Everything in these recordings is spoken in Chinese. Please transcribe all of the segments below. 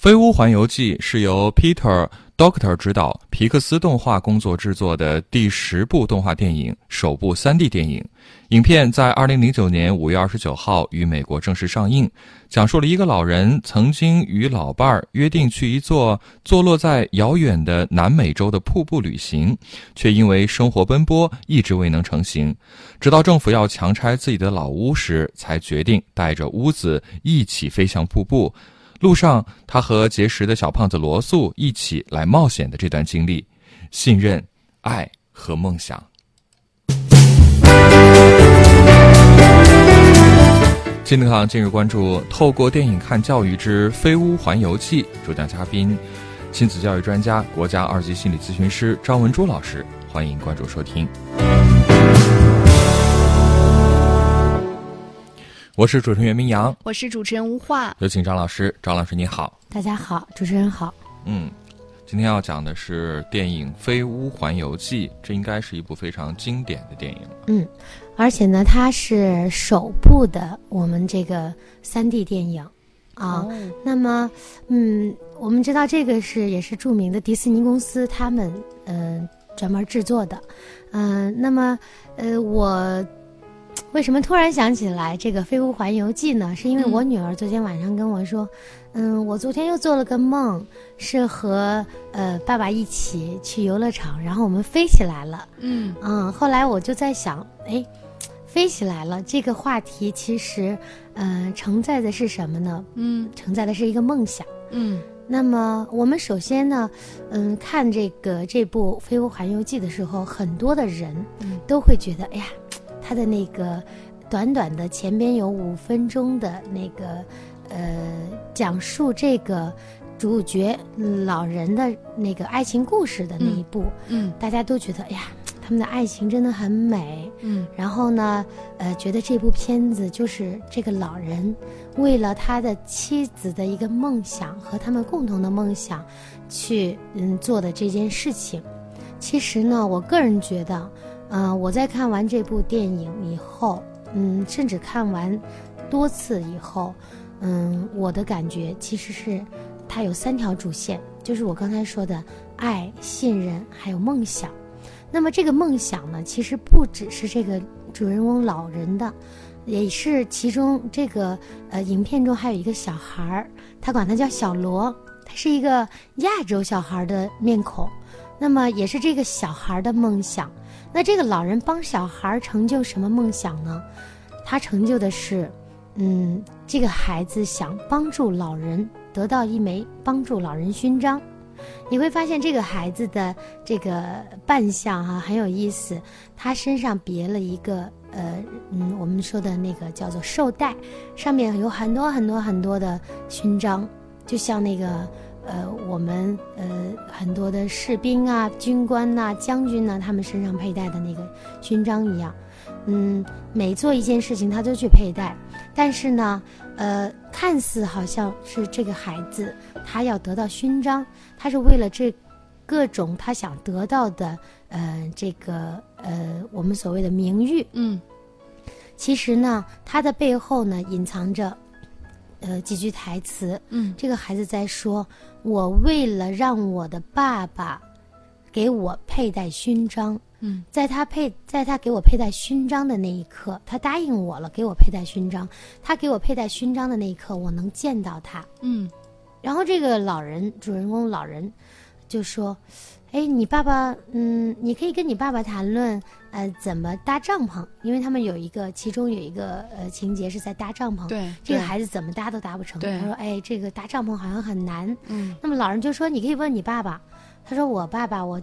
飞屋环游记》是由 Peter Doctor 执导，皮克斯动画工作制作的第十部动画电影，首部 3D 电影。影片在2009年5月29号于美国正式上映，讲述了一个老人曾经与老伴儿约定去一座坐落在遥远的南美洲的瀑布旅行，却因为生活奔波一直未能成行。直到政府要强拆自己的老屋时，才决定带着屋子一起飞向瀑布。路上，他和结识的小胖子罗素一起来冒险的这段经历，信任、爱和梦想。金德康今日关注：透过电影看教育之《飞屋环游记》，主讲嘉宾：亲子教育专家、国家二级心理咨询师张文珠老师。欢迎关注收听。我是主持人袁明阳，我是主持人吴化，有请张老师。张老师你好，大家好，主持人好。嗯，今天要讲的是电影《飞屋环游记》，这应该是一部非常经典的电影。嗯，而且呢，它是首部的我们这个三 D 电影啊。那么，嗯，我们知道这个是也是著名的迪士尼公司他们嗯专门制作的。嗯，那么呃我。为什么突然想起来这个《飞屋环游记》呢？是因为我女儿昨天晚上跟我说，嗯，我昨天又做了个梦，是和呃爸爸一起去游乐场，然后我们飞起来了。嗯嗯，后来我就在想，哎，飞起来了这个话题其实，嗯，承载的是什么呢？嗯，承载的是一个梦想。嗯，那么我们首先呢，嗯，看这个这部《飞屋环游记》的时候，很多的人都会觉得，哎呀。他的那个短短的前边有五分钟的那个呃讲述这个主角老人的那个爱情故事的那一部，嗯，大家都觉得哎呀，他们的爱情真的很美，嗯，然后呢，呃，觉得这部片子就是这个老人为了他的妻子的一个梦想和他们共同的梦想去嗯做的这件事情。其实呢，我个人觉得。嗯，我在看完这部电影以后，嗯，甚至看完多次以后，嗯，我的感觉其实是它有三条主线，就是我刚才说的爱、信任还有梦想。那么这个梦想呢，其实不只是这个主人公老人的，也是其中这个呃影片中还有一个小孩儿，他管他叫小罗，他是一个亚洲小孩的面孔，那么也是这个小孩的梦想。那这个老人帮小孩成就什么梦想呢？他成就的是，嗯，这个孩子想帮助老人得到一枚帮助老人勋章。你会发现这个孩子的这个扮相哈很有意思，他身上别了一个呃嗯我们说的那个叫做绶带，上面有很多很多很多的勋章，就像那个。呃，我们呃很多的士兵啊、军官呐、将军呐，他们身上佩戴的那个勋章一样，嗯，每做一件事情他都去佩戴，但是呢，呃，看似好像是这个孩子他要得到勋章，他是为了这各种他想得到的，呃，这个呃我们所谓的名誉，嗯，其实呢，他的背后呢隐藏着。呃，几句台词。嗯，这个孩子在说：“我为了让我的爸爸给我佩戴勋章，嗯，在他佩在他给我佩戴勋章的那一刻，他答应我了，给我佩戴勋章。他给我佩戴勋章的那一刻，我能见到他。嗯，然后这个老人主人公老人就说。”哎，你爸爸，嗯，你可以跟你爸爸谈论，呃，怎么搭帐篷，因为他们有一个，其中有一个呃情节是在搭帐篷。对，这个孩子怎么搭都搭不成。他说：“哎，这个搭帐篷好像很难。”嗯，那么老人就说：“你可以问你爸爸。”他说：“我爸爸，我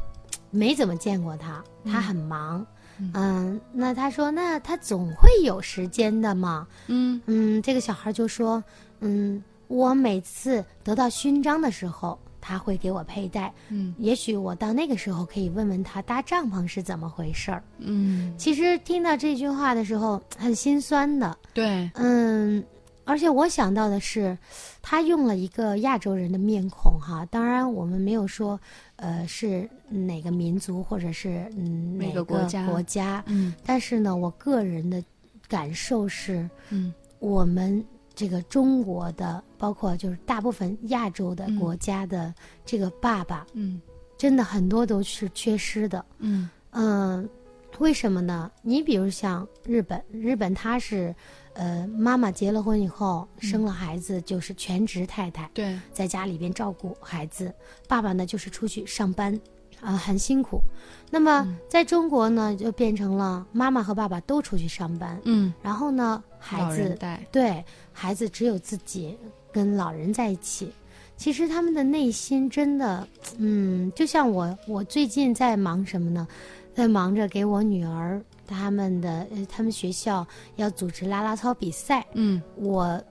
没怎么见过他，他很忙。”嗯，那他说：“那他总会有时间的嘛。”嗯嗯，这个小孩就说：“嗯，我每次得到勋章的时候。”他会给我佩戴，嗯，也许我到那个时候可以问问他搭帐篷是怎么回事儿，嗯，其实听到这句话的时候很心酸的，对，嗯，而且我想到的是，他用了一个亚洲人的面孔哈，当然我们没有说，呃，是哪个民族或者是嗯哪个个国家。国家，嗯。但是呢，我个人的感受是，嗯。我们这个中国的，包括就是大部分亚洲的嗯国家的这个爸爸，嗯。真的很多都是缺失的。嗯嗯，为什么呢？你比如像日本，日本他是，呃，妈妈结了婚以后生了孩子就是全职太太，对，在家里边照顾孩子，爸爸呢就是出去上班，啊、很辛苦。那么嗯。在中国呢，就变成了妈妈和爸爸都出去上班，嗯，然后呢，孩子带，对孩子只有自己跟老人在一起。其实他们的内心真的，嗯，就像我，我最近在忙什么呢？在忙着给我女儿他们的呃，他们学校要组织啦啦操比赛，嗯我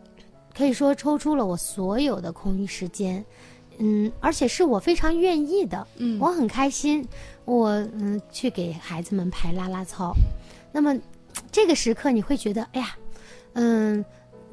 可以说抽出了我所有的空余时间，嗯，而且是我非常愿意的，嗯我很开心，我嗯去给孩子们排啦啦操。那么这个时刻你会觉得，哎呀，嗯，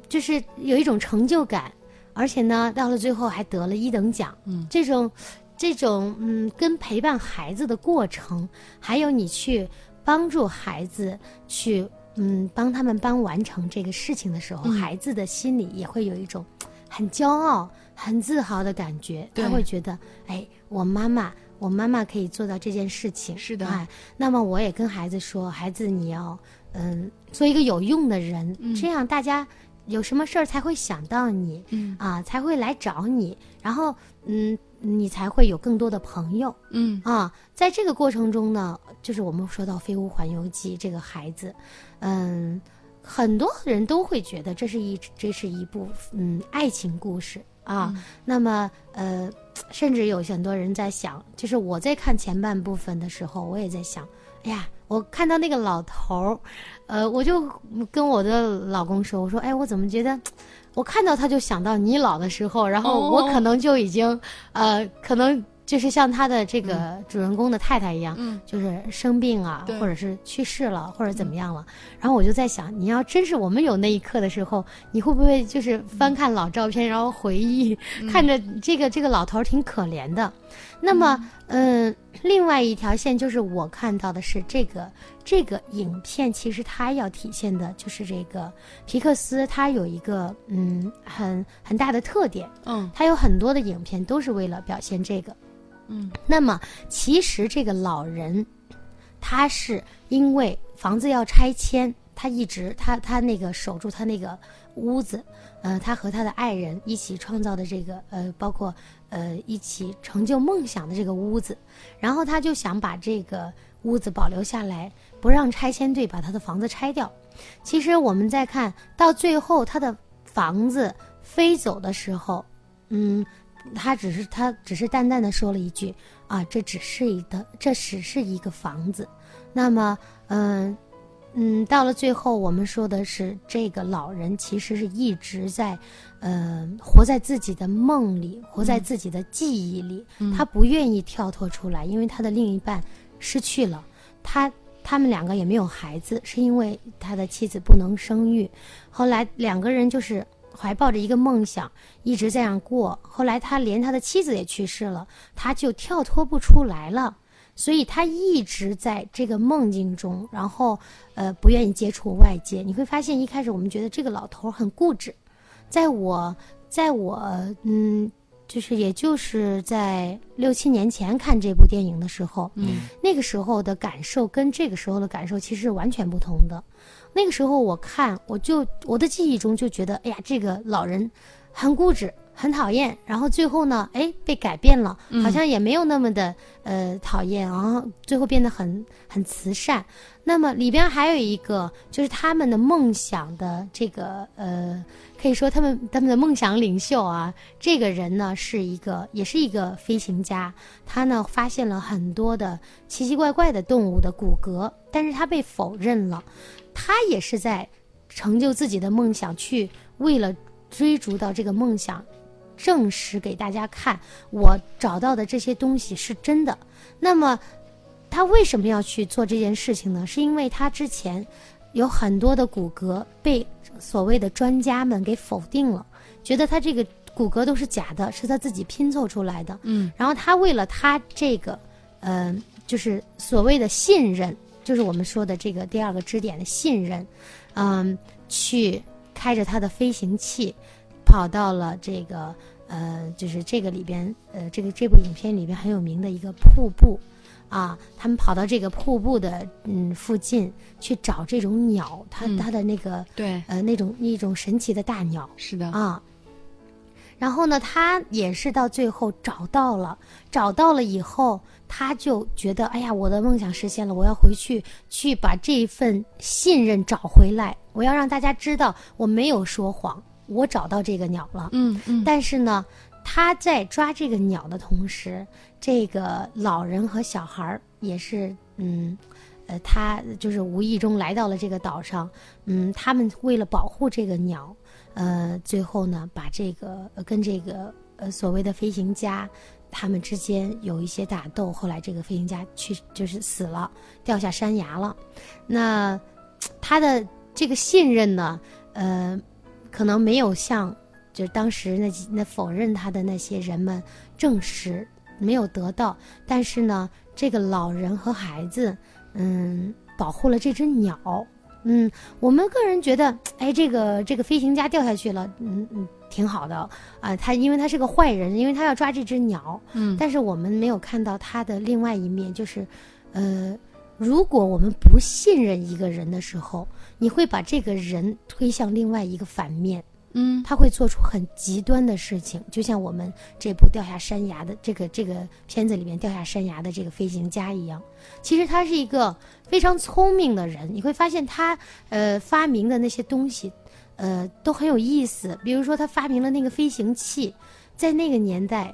就是有一种成就感，而且呢，到了最后还得了一等奖，嗯，这种这种嗯，跟陪伴孩子的过程，还有你去帮助孩子去嗯帮他们帮完成这个事情的时候，嗯。孩子的心里也会有一种很骄傲、很自豪的感觉，他会觉得，哎，我妈妈。我妈妈可以做到这件事情，是的哎，那么我也跟孩子说，孩子你要嗯做一个有用的人，嗯这样大家有什么事儿才会想到你，嗯啊，才会来找你，然后嗯，你才会有更多的朋友嗯啊。在这个过程中呢，就是我们说到《飞屋环游记》这个孩子，嗯，很多人都会觉得这是一这是一部嗯爱情故事啊。嗯那么呃，甚至有很多人在想，就是我在看前半部分的时候，我也在想，哎呀，我看到那个老头儿，呃，我就跟我的老公说，我说，哎，我怎么觉得，我看到他就想到你老的时候，然后我哦。可能就已经，呃，可能就是像他的这个主人公的太太一样，嗯。就是生病啊，或者是去世了，或者怎么样了。然后我就在想，你要真是我们有那一刻的时候，你会不会就是翻看老照片，然后回忆，嗯。看着这个这个老头儿挺可怜的。那么，嗯、另外一条线就是我看到的是这个这个影片，其实它要体现的就是这个皮克斯，它有一个嗯很很大的特点，嗯它有很多的影片都是为了表现这个。嗯那么其实这个老人，他是因为房子要拆迁，他一直他他那个守住他那个屋子，呃，他和他的爱人一起创造的这个呃，包括呃一起成就梦想的这个屋子，然后他就想把这个屋子保留下来，不让拆迁队把他的房子拆掉。其实我们再看到最后，他的房子飞走的时候，嗯，他只是他只是淡淡的说了一句啊，这只是一个这只是一个房子。那么，嗯、嗯，到了最后，我们说的是这个老人其实是一直在，呃，活在自己的梦里，活在自己的记忆里，他不愿意跳脱出来，因为他的另一半失去了，他他们两个也没有孩子，是因为他的妻子不能生育，后来两个人就是怀抱着一个梦想，一直这样过。后来他连他的妻子也去世了，他就跳脱不出来了，所以他一直在这个梦境中，然后呃不愿意接触外界。你会发现，一开始我们觉得这个老头很固执，在我在我嗯。就是，也就是在六七年前看这部电影的时候，嗯那个时候的感受跟这个时候的感受其实是完全不同的。那个时候我看，我就我的记忆中就觉得，哎呀，这个老人很固执，很讨厌。然后最后呢，哎，被改变了，好像也没有那么的呃讨厌，然后最后变得很很慈善。那么里边还有一个就是他们的梦想的这个呃，可以说他们他们的梦想领袖啊，这个人呢是一个也是一个飞行家，他呢发现了很多的奇奇怪怪的动物的骨骼，但是他被否认了。他也是在成就自己的梦想，去为了追逐到这个梦想，证实给大家看，我找到的这些东西是真的。那么，他为什么要去做这件事情呢？是因为他之前有很多的骨骼被所谓的专家们给否定了，觉得他这个骨骼都是假的，是他自己拼凑出来的。嗯，然后他为了他这个，呃，就是所谓的信任，就是我们说的这个第二个支点的信任，嗯，去开着他的飞行器，跑到了这个呃，就是这个里边，呃，这个这部影片里边很有名的一个瀑布。啊，他们跑到这个瀑布的嗯附近去找这种鸟，它嗯它的那个对，呃那种一种神奇的大鸟是的，啊。然后呢，他也是到最后找到了，找到了以后，他就觉得，哎呀，我的梦想实现了，我要回去去把这份信任找回来，我要让大家知道我没有说谎，我找到这个鸟了。嗯嗯，但是呢，他在抓这个鸟的同时，这个老人和小孩儿也是，嗯，呃，他就是无意中来到了这个岛上，嗯，他们为了保护这个鸟，呃，最后呢，把这个、呃、跟这个呃所谓的飞行家。他们之间有一些打斗，后来这个飞行家去就是死了，掉下山崖了。那他的这个信任呢，呃，可能没有像就是当时那那否认他的那些人们证实没有得到，但是呢，这个老人和孩子，嗯，保护了这只鸟，嗯，我们个人觉得，哎，这个这个飞行家掉下去了，嗯嗯，挺好的。啊、他因为他是个坏人，因为他要抓这只鸟，嗯，但是我们没有看到他的另外一面，就是，呃，如果我们不信任一个人的时候，你会把这个人推向另外一个反面。嗯他会做出很极端的事情，就像我们这部掉下山崖的这个这个片子里面掉下山崖的这个飞行家一样。其实他是一个非常聪明的人，你会发现他呃发明的那些东西，呃都很有意思。比如说他发明了那个飞行器，在那个年代。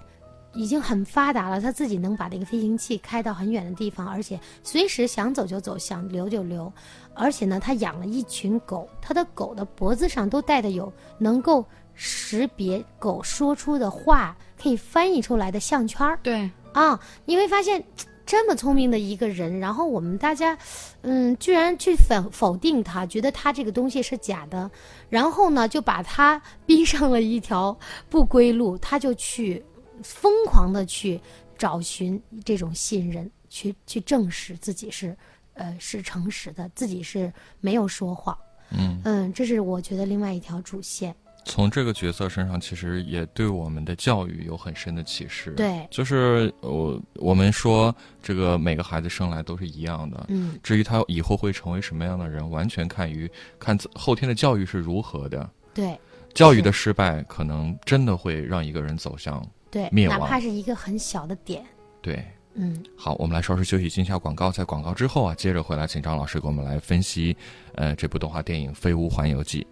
已经很发达了，他自己能把那个飞行器开到很远的地方，而且随时想走就走，想留就留。而且呢，他养了一群狗，他的狗的脖子上都带的有能够识别狗说出的话，可以翻译出来的项圈儿对，啊。你会发现，这么聪明的一个人，然后我们大家，嗯，居然去否否定他，觉得他这个东西是假的，然后呢，就把他 逼上了一条不归路，他就去疯狂的去找寻这种信任，去去证实自己是，呃，是诚实的，自己是没有说谎。嗯，嗯，这是我觉得另外一条主线。从这个角色身上，其实也对我们的教育有很深的启示。对就是我我们说这个每个孩子生来都是一样的，嗯，至于他以后会成为什么样的人，完全看于看后天的教育是如何的。对教育的失败，可能真的会让一个人走向对，灭亡哪怕是一个很小的点，对。嗯，好，我们来稍事休息，进一下广告。在广告之后啊，接着回来，请张老师给我们来分析，呃，这部动画电影《飞屋环游记》。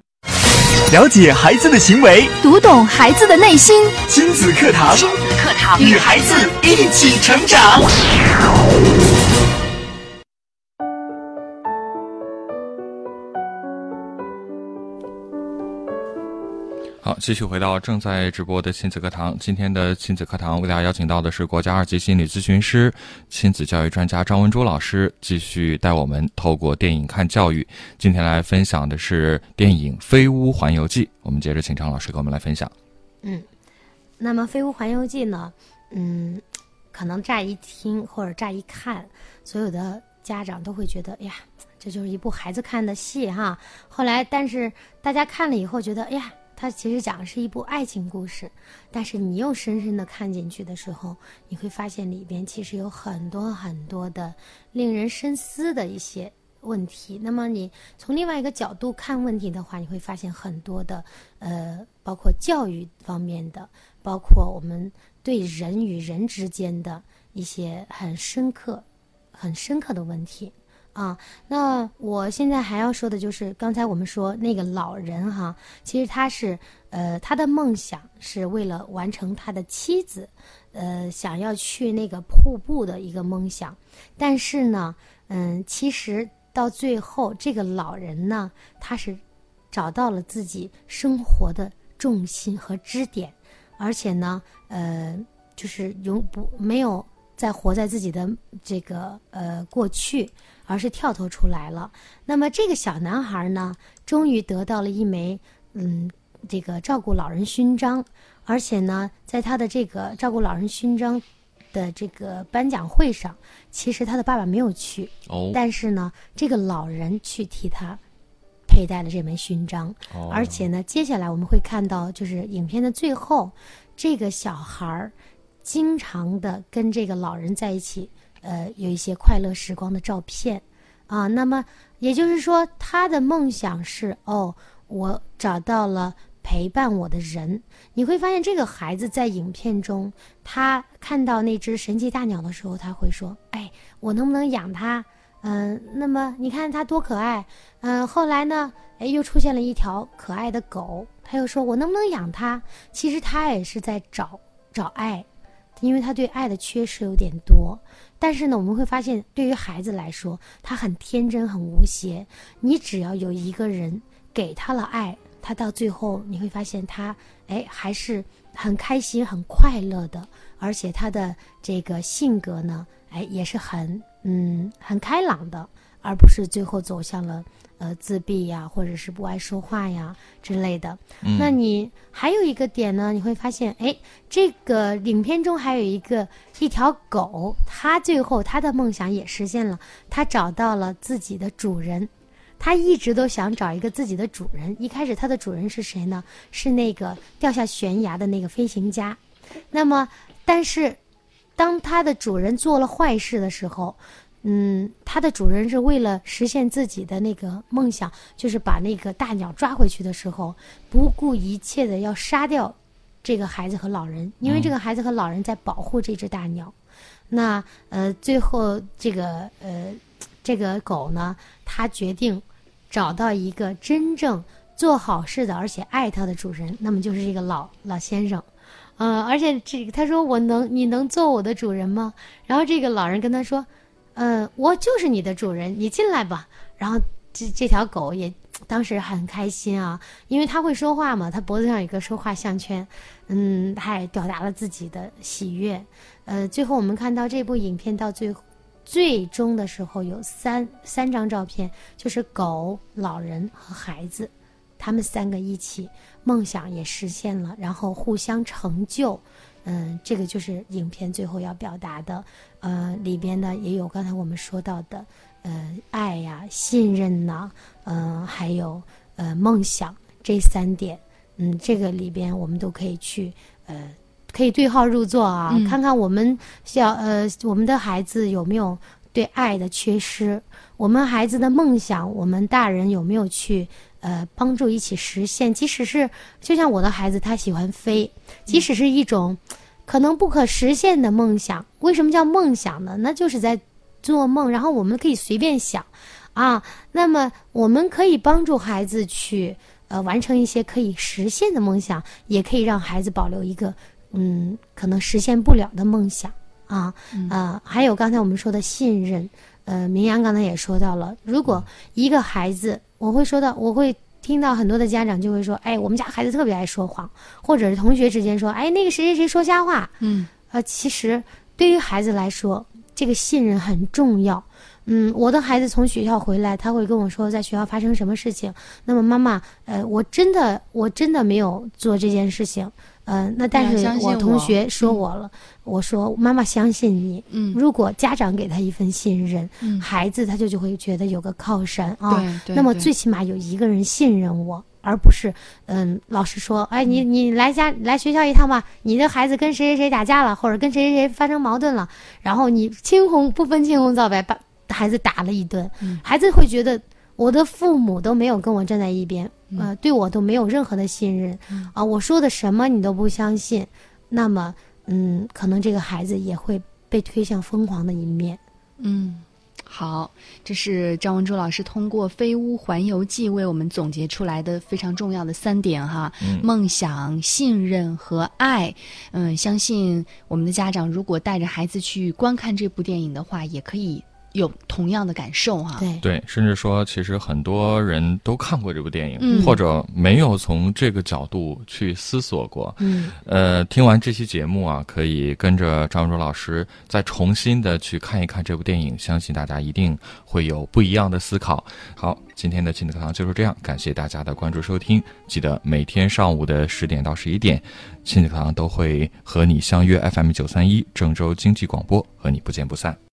了解孩子的行为，读懂孩子的内心。亲子课堂，亲子课堂与孩子一起成长。继续回到正在直播的亲子课堂。今天的亲子课堂为大家邀请到的是国家二级心理咨询师、亲子教育专家张文珠老师，继续带我们透过电影看教育。今天来分享的是电影《飞屋环游记》，我们接着请张老师给我们来分享。嗯那么《飞屋环游记》呢，嗯，可能乍一听或者乍一看，所有的家长都会觉得，哎呀，这就是一部孩子看的戏哈。后来，但是大家看了以后觉得，哎呀，它其实讲的是一部爱情故事。但是你又深深的看进去的时候，你会发现里边其实有很多很多的令人深思的一些问题。那么你从另外一个角度看问题的话，你会发现很多的呃，包括教育方面的，包括我们对人与人之间的一些很深刻、很深刻的问题啊。那我现在还要说的就是，刚才我们说那个老人哈，其实他是呃，他的梦想是为了完成他的妻子呃想要去那个瀑布的一个梦想，但是呢，嗯，其实到最后，这个老人呢，他是找到了自己生活的重心和支点，而且呢，呃，就是永不没有再活在自己的这个呃过去，而是跳脱出来了。那么这个小男孩呢，终于得到了一枚嗯这个照顾老人勋章，而且呢，在他的这个照顾老人勋章的这个颁奖会上，其实他的爸爸没有去，哦，但是呢，这个老人去替他佩戴了这枚勋章，哦。而且呢，接下来我们会看到，就是影片的最后，这个小孩儿经常的跟这个老人在一起，呃，有一些快乐时光的照片啊。那么也就是说，他的梦想是哦，我找到了陪伴我的人。你会发现，这个孩子在影片中，他看到那只神奇大鸟的时候，他会说：“哎，我能不能养它？”嗯、那么你看它多可爱。嗯、后来呢，哎，又出现了一条可爱的狗，他又说：“我能不能养它？”其实他也是在找找爱，因为他对爱的缺失有点多。但是呢，我们会发现，对于孩子来说，他很天真、很无邪。你只要有一个人给他了爱，他到最后你会发现他，哎，还是很开心、很快乐的，而且他的这个性格呢，哎，也是很嗯很开朗的，而不是最后走向了呃自闭呀，或者是不爱说话呀之类的。嗯那你还有一个点呢，你会发现，哎，这个影片中还有一个一条狗，它最后它的梦想也实现了，它找到了自己的主人。它一直都想找一个自己的主人。一开始，它的主人是谁呢？是那个掉下悬崖的那个飞行家。那么，但是当它的主人做了坏事的时候，嗯，它的主人是为了实现自己的那个梦想，就是把那个大鸟抓回去的时候，不顾一切的要杀掉这个孩子和老人，因为这个孩子和老人在保护这只大鸟。那呃，最后这个呃，这个狗呢，它决定找到一个真正做好事的，而且爱它的主人，那么就是这个老老先生。呃，而且这他说我能，你能做我的主人吗？然后这个老人跟他说，呃，我就是你的主人，你进来吧。然后这这条狗也当时很开心啊，因为它会说话嘛，它脖子上有个说话项圈，嗯，它也表达了自己的喜悦。呃，最后我们看到这部影片到最最终的时候有三三张照片，就是狗、老人和孩子，他们三个一起，梦想也实现了，然后互相成就。嗯，这个就是影片最后要表达的。呃，里边呢也有刚才我们说到的，呃，爱呀、信任呐、嗯、还有呃梦想这三点。嗯，这个里边我们都可以去呃，可以对号入座啊，嗯看看我们小呃我们的孩子有没有对爱的缺失，我们孩子的梦想，我们大人有没有去呃帮助一起实现？即使是就像我的孩子，他喜欢飞，即使是一种可能不可实现的梦想，为什么叫梦想呢？那就是在做梦，然后我们可以随便想啊。那么我们可以帮助孩子去呃完成一些可以实现的梦想，也可以让孩子保留一个嗯可能实现不了的梦想啊。呃，还有刚才我们说的信任，呃，明阳刚才也说到了，如果一个孩子，我会说到，我会听到很多的家长就会说，哎，我们家孩子特别爱说谎，或者是同学之间说，哎，那个谁谁谁说瞎话，嗯，呃，其实对于孩子来说，这个信任很重要。嗯，我的孩子从学校回来，他会跟我说在学校发生什么事情。那么妈妈，呃，我真的我真的没有做这件事情，呃，那但是我同学说我了，我说妈妈相信你。嗯如果家长给他一份信任，嗯孩子他就就会觉得有个靠山啊。对对对那么最起码有一个人信任我，而不是嗯，老师说，哎，你你来家来学校一趟吧，你的孩子跟谁谁谁打架了，或者跟谁谁谁发生矛盾了，然后你青红不分青红皂白把孩子打了一顿，嗯孩子会觉得我的父母都没有跟我站在一边，嗯呃，对我都没有任何的信任，啊，我说的什么你都不相信，那么嗯，可能这个孩子也会被推向疯狂的一面。嗯，好，这是张文珠老师通过《飞屋环游记》为我们总结出来的非常重要的三点哈：嗯梦想、信任和爱。嗯，相信我们的家长如果带着孩子去观看这部电影的话，也可以有同样的感受哈、对对，甚至说，其实很多人都看过这部电影，嗯或者没有从这个角度去思索过。嗯，呃，听完这期节目啊，可以跟着张文卓老师再重新的去看一看这部电影，相信大家一定会有不一样的思考。好，今天的亲子课堂就是这样，感谢大家的关注收听，记得每天上午的十点到十一点，亲子课堂都会和你相约 FM 九三一郑州经济广播，和你不见不散。